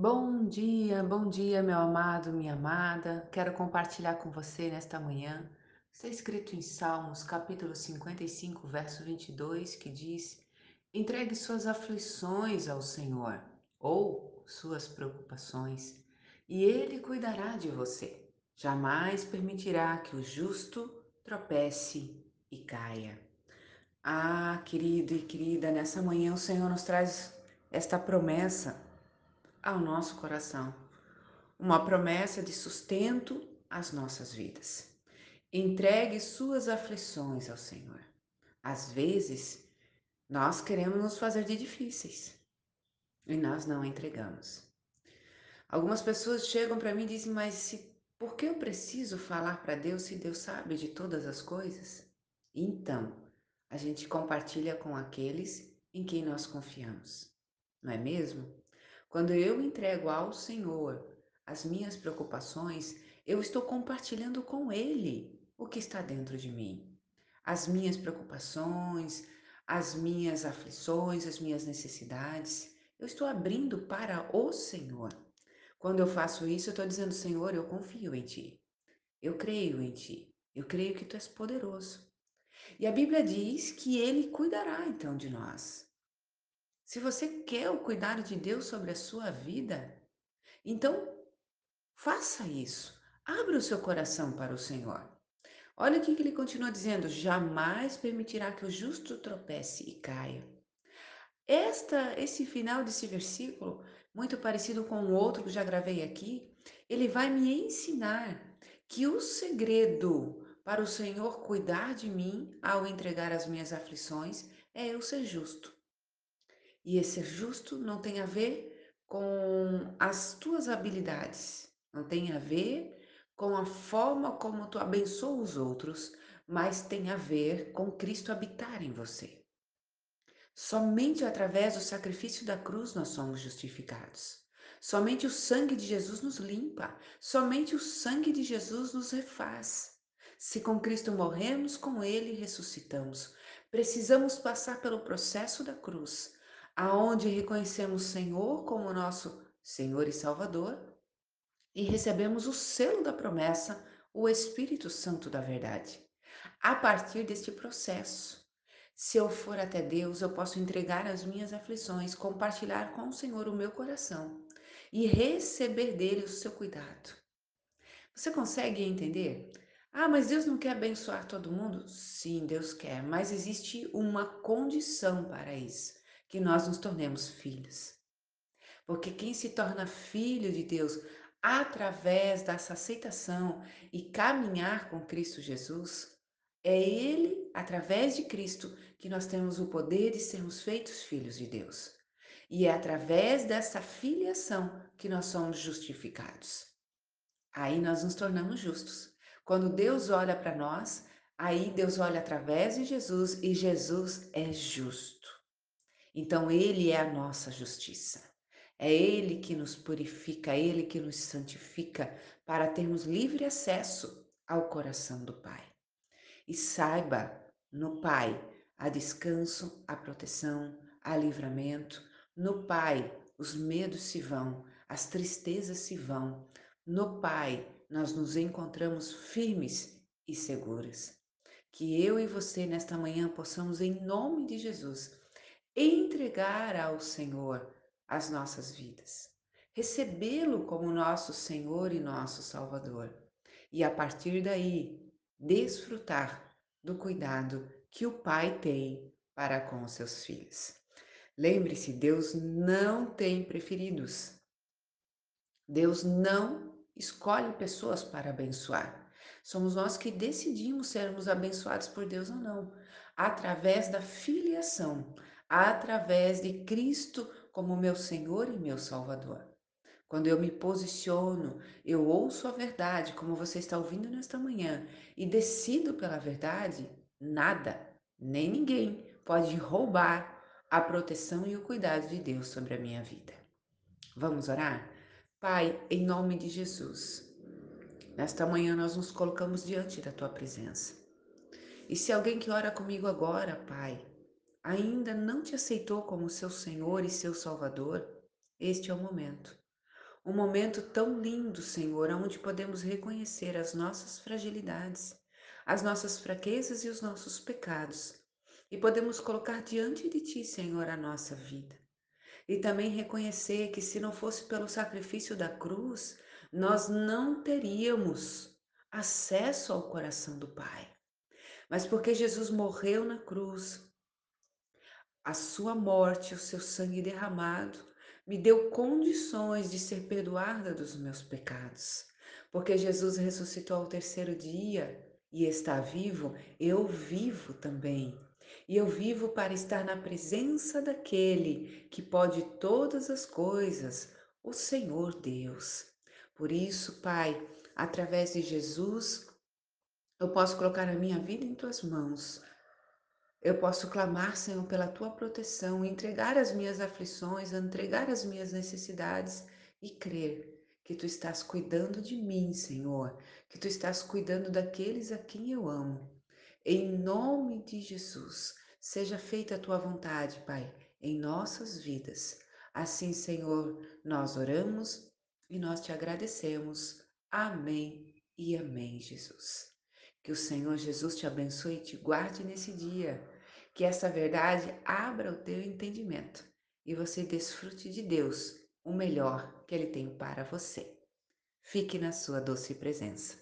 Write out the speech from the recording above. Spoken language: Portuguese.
Bom dia, bom dia, meu amado, minha amada. Quero compartilhar com você nesta manhã. Está escrito em Salmos, capítulo 55, verso 22, que diz: Entregue suas aflições ao Senhor, ou suas preocupações, e Ele cuidará de você. Jamais permitirá que o justo tropece e caia. Ah, querido e querida, nessa manhã o Senhor nos traz esta promessa ao nosso coração. Uma promessa de sustento às nossas vidas. Entregue suas aflições ao Senhor. Às vezes, nós queremos nos fazer de difíceis e nós não entregamos. Algumas pessoas chegam para mim e dizem: Mas se, por que eu preciso falar para Deus se Deus sabe de todas as coisas? Então, a gente compartilha com aqueles em quem nós confiamos, não é mesmo? Quando eu entrego ao Senhor as minhas preocupações, eu estou compartilhando com Ele o que está dentro de mim. As minhas preocupações, as minhas aflições, as minhas necessidades. Eu estou abrindo para o Senhor. Quando eu faço isso, eu estou dizendo: Senhor, eu confio em Ti. Eu creio em Ti. Eu creio que Tu és poderoso. E a Bíblia diz que Ele cuidará então de nós. Se você quer o cuidado de Deus sobre a sua vida, então faça isso. Abra o seu coração para o Senhor. Olha o que ele continua dizendo: jamais permitirá que o justo tropece e caia. Esta, esse final desse versículo, muito parecido com o outro que já gravei aqui, ele vai me ensinar que o segredo para o Senhor cuidar de mim ao entregar as minhas aflições é eu ser justo. E esse justo não tem a ver com as tuas habilidades, não tem a ver com a forma como tu abençoa os outros, mas tem a ver com Cristo habitar em você. Somente através do sacrifício da cruz nós somos justificados. Somente o sangue de Jesus nos limpa, somente o sangue de Jesus nos refaz. Se com Cristo morremos, com Ele ressuscitamos. Precisamos passar pelo processo da cruz, aonde reconhecemos o Senhor como nosso Senhor e Salvador e recebemos o selo da promessa, o Espírito Santo da verdade. A partir deste processo, se eu for até Deus, eu posso entregar as minhas aflições, compartilhar com o Senhor o meu coração e receber dele o seu cuidado. Você consegue entender? Ah, mas Deus não quer abençoar todo mundo? Sim, Deus quer, mas existe uma condição para isso que nós nos tornemos filhos. Porque quem se torna filho de Deus através dessa aceitação e caminhar com Cristo Jesus, é Ele, através de Cristo, que nós temos o poder de sermos feitos filhos de Deus. E é através dessa filiação que nós somos justificados. Aí nós nos tornamos justos. Quando Deus olha para nós, aí Deus olha através de Jesus e Jesus é justo. Então ele é a nossa justiça. É ele que nos purifica, é ele que nos santifica para termos livre acesso ao coração do Pai. E saiba, no Pai há descanso, há proteção, há livramento. No Pai os medos se vão, as tristezas se vão. No Pai nós nos encontramos firmes e seguras. Que eu e você nesta manhã possamos, em nome de Jesus, entregar ao Senhor as nossas vidas, recebê-lo como nosso Senhor e nosso Salvador, e a partir daí desfrutar do cuidado que o Pai tem para com os seus filhos. Lembre-se, Deus não tem preferidos. Deus não escolhe pessoas para abençoar. Somos nós que decidimos sermos abençoados por Deus ou não, através da filiação, através de Cristo como meu Senhor e meu Salvador. Quando eu me posiciono, eu ouço a verdade, como você está ouvindo nesta manhã, e decido pela verdade, nada, nem ninguém pode roubar a proteção e o cuidado de Deus sobre a minha vida. Vamos orar? Pai, em nome de Jesus, nesta manhã nós nos colocamos diante da tua presença. E se alguém que ora comigo agora, Pai, ainda não te aceitou como seu Senhor e seu Salvador, este é o momento. Um momento tão lindo, Senhor, onde podemos reconhecer as nossas fragilidades, as nossas fraquezas e os nossos pecados. E podemos colocar diante de Ti, Senhor, a nossa vida. E também reconhecer que se não fosse pelo sacrifício da cruz, nós não teríamos acesso ao coração do Pai. Mas porque Jesus morreu na cruz, a sua morte, o seu sangue derramado, me deu condições de ser perdoada dos meus pecados. Porque Jesus ressuscitou ao terceiro dia e está vivo, eu vivo também. E eu vivo para estar na presença daquele que pode todas as coisas, o Senhor Deus. Por isso, Pai, através de Jesus, eu posso colocar a minha vida em tuas mãos eu posso clamar, Senhor, pela tua proteção, entregar as minhas aflições, entregar as minhas necessidades e crer que tu estás cuidando de mim, Senhor, que tu estás cuidando daqueles a quem eu amo. Em nome de Jesus, seja feita a tua vontade, Pai, em nossas vidas. Assim, Senhor, nós oramos e nós te agradecemos. Amém e amém, Jesus. Que o Senhor Jesus te abençoe e te guarde nesse dia. Que essa verdade abra o teu entendimento e você desfrute de Deus, o melhor que Ele tem para você. Fique na sua doce presença.